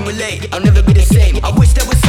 accumulate. I'll never be the same. I wish there was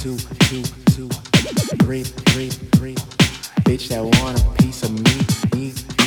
two, two, two, three, three, three. Bitch that want a piece of me, me.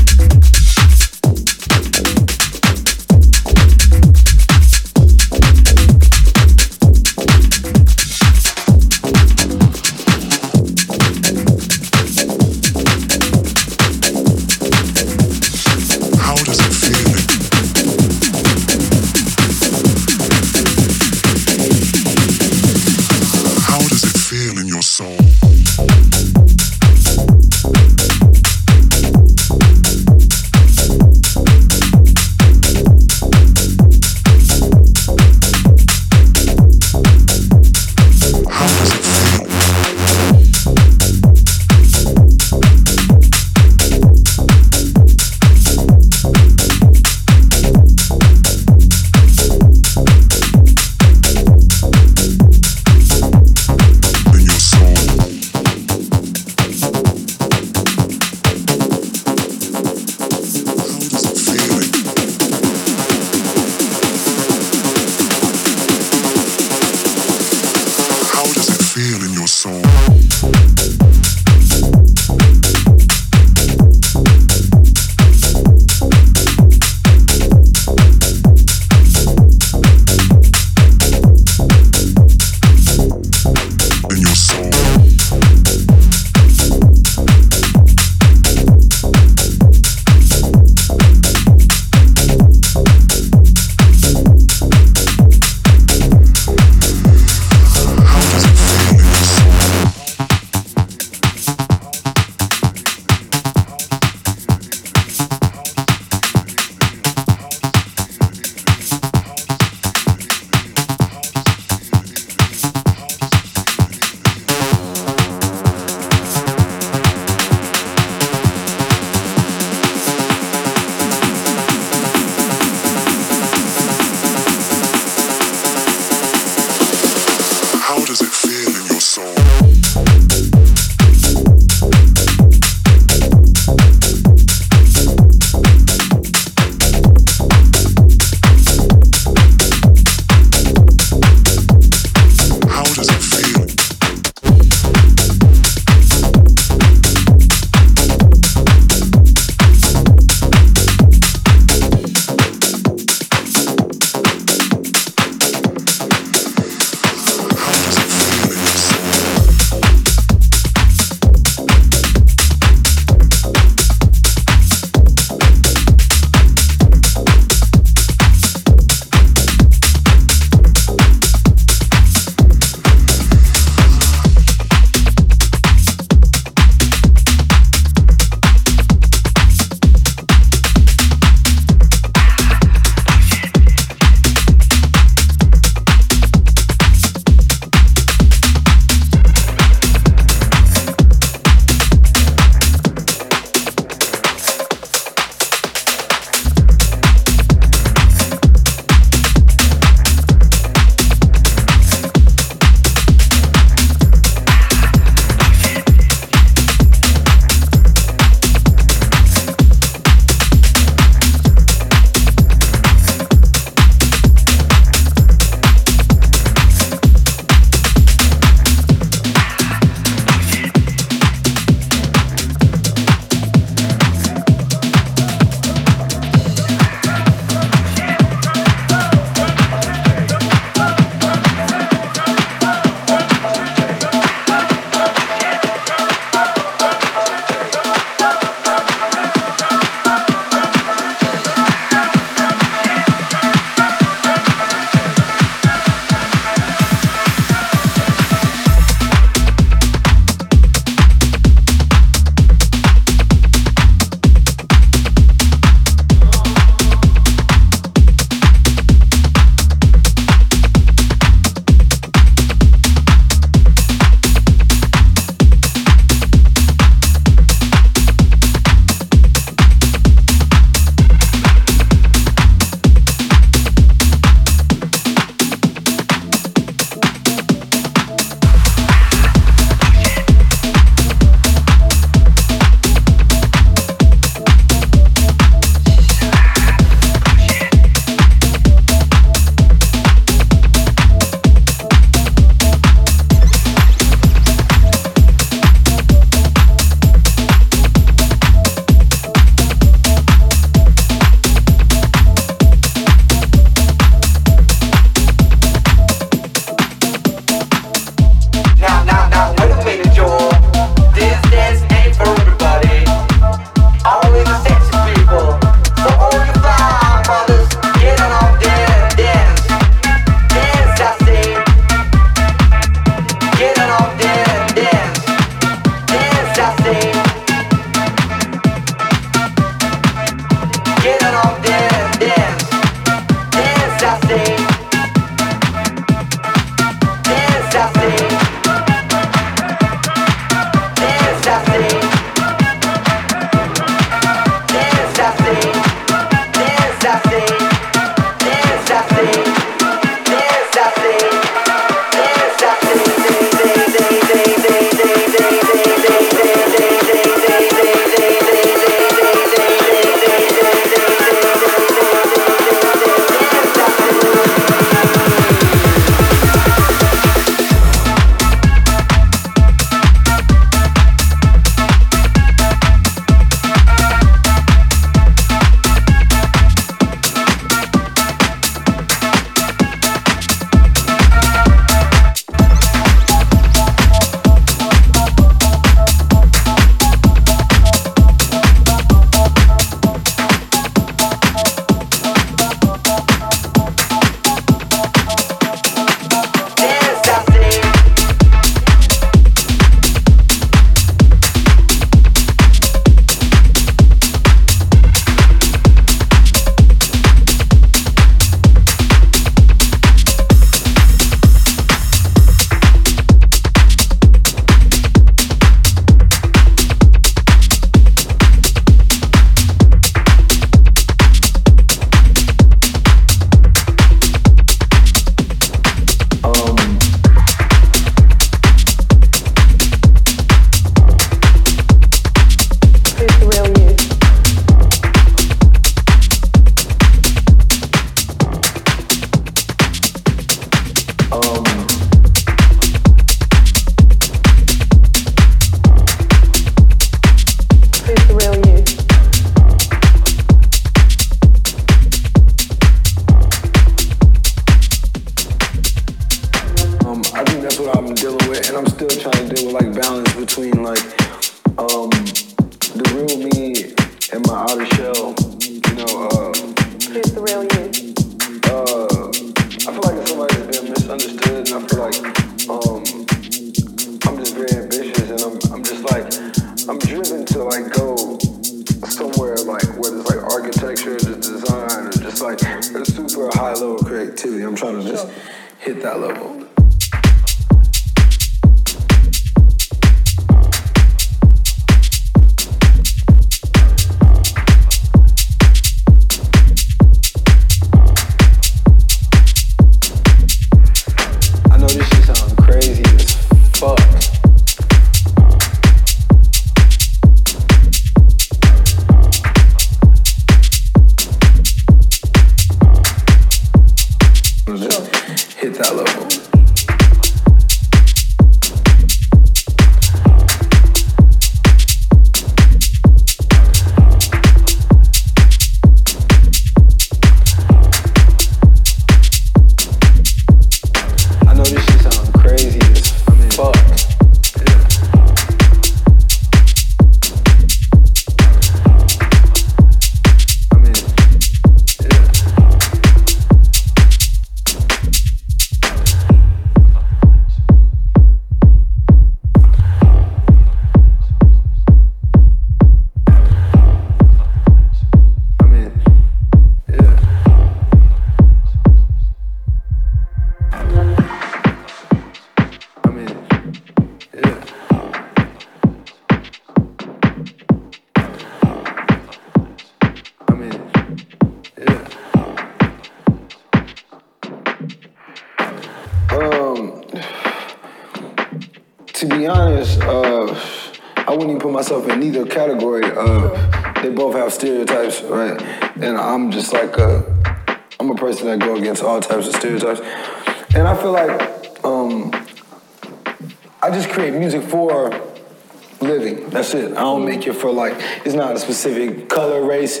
Specific color, race.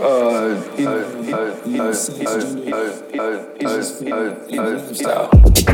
Uh, style.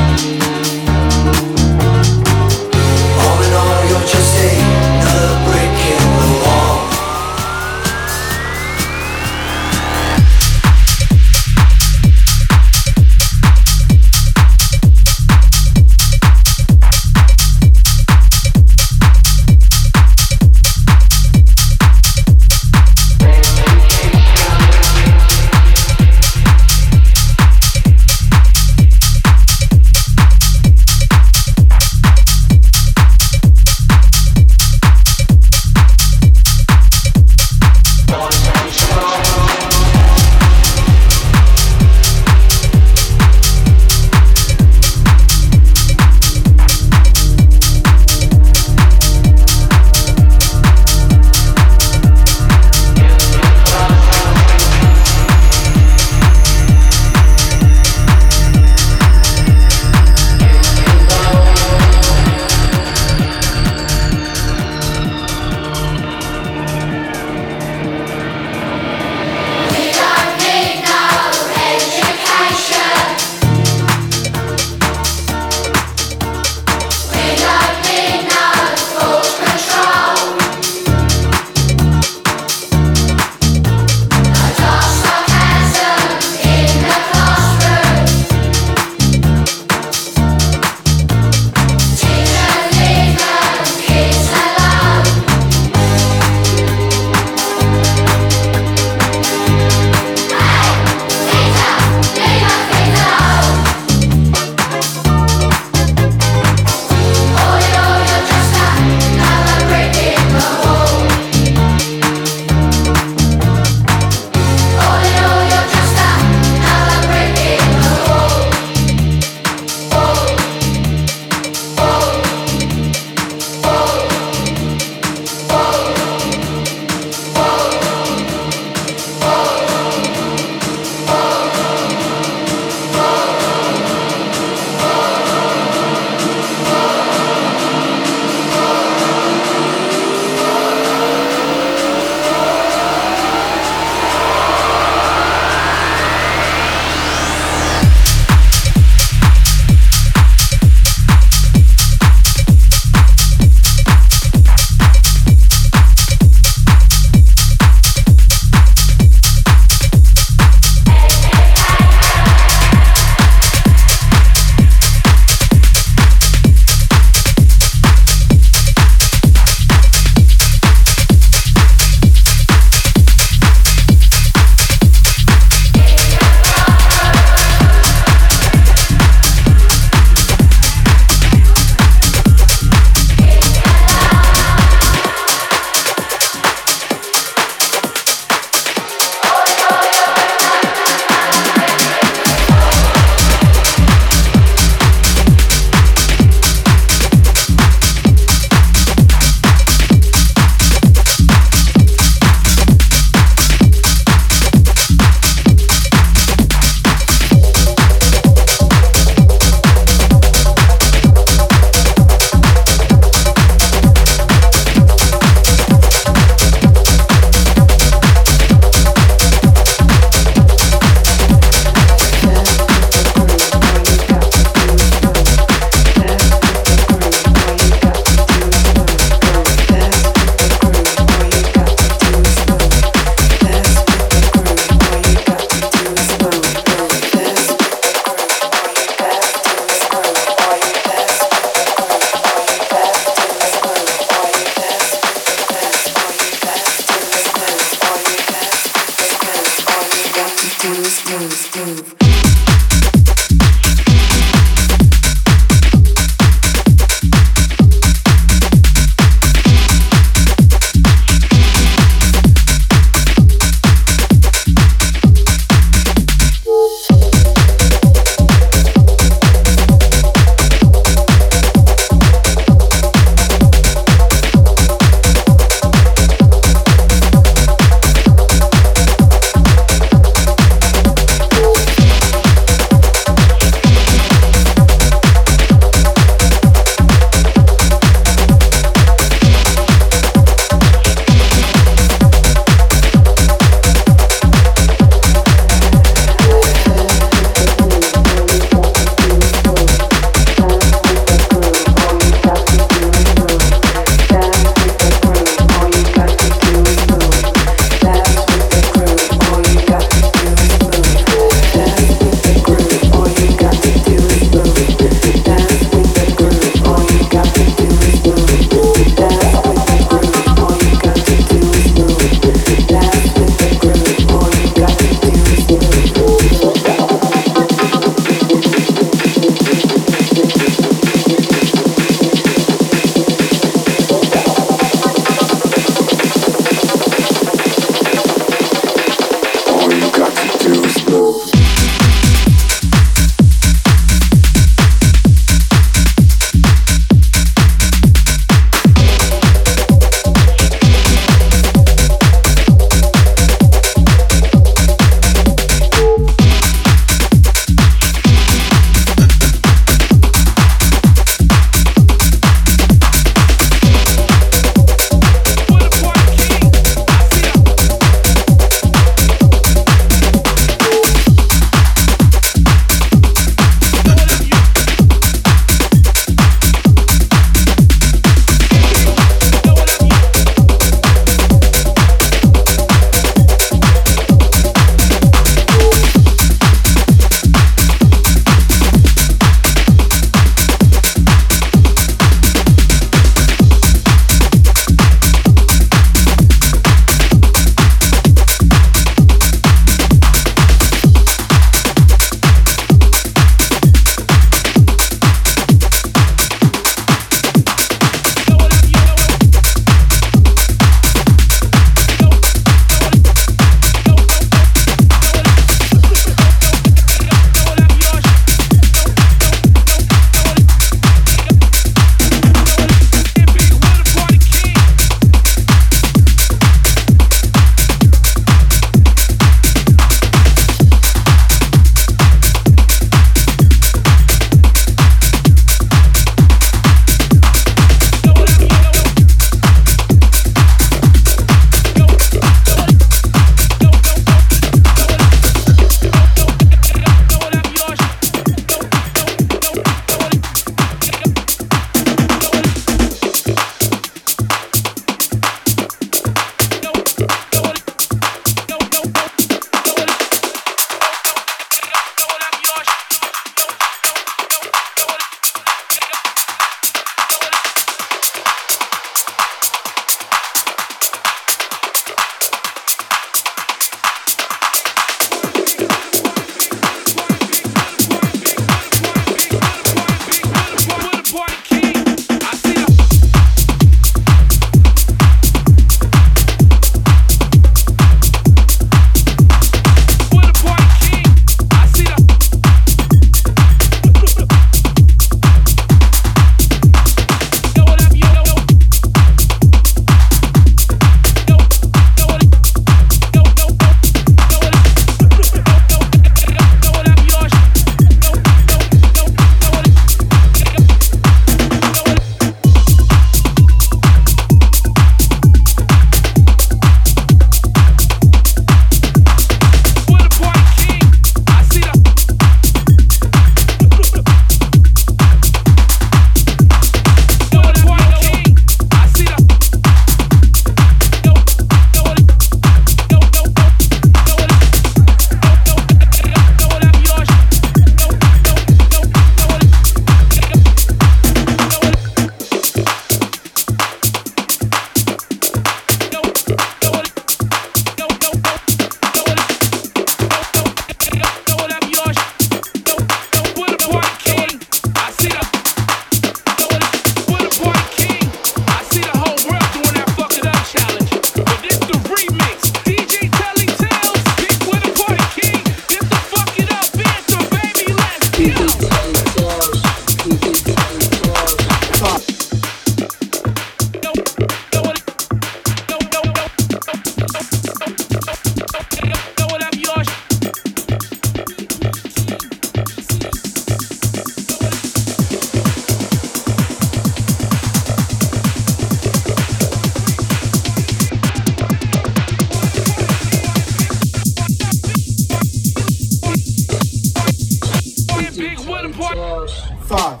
big wooden part. Five,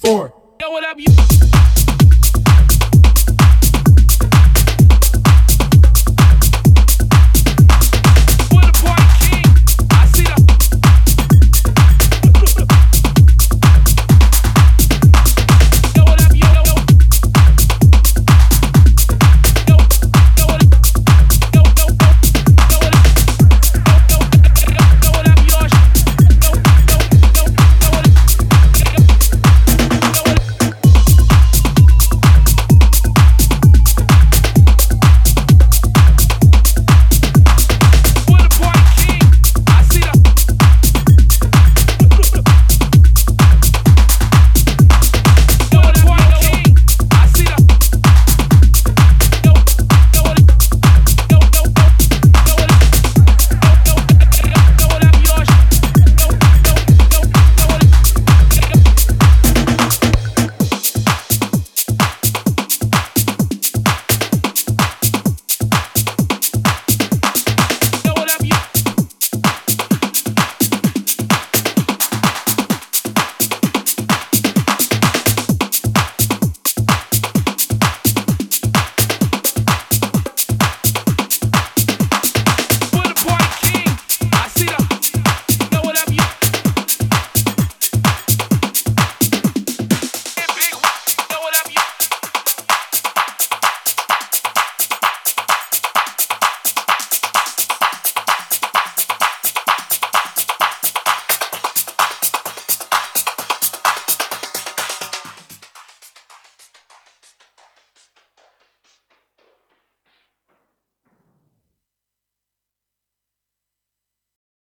four. Yo, what up, you?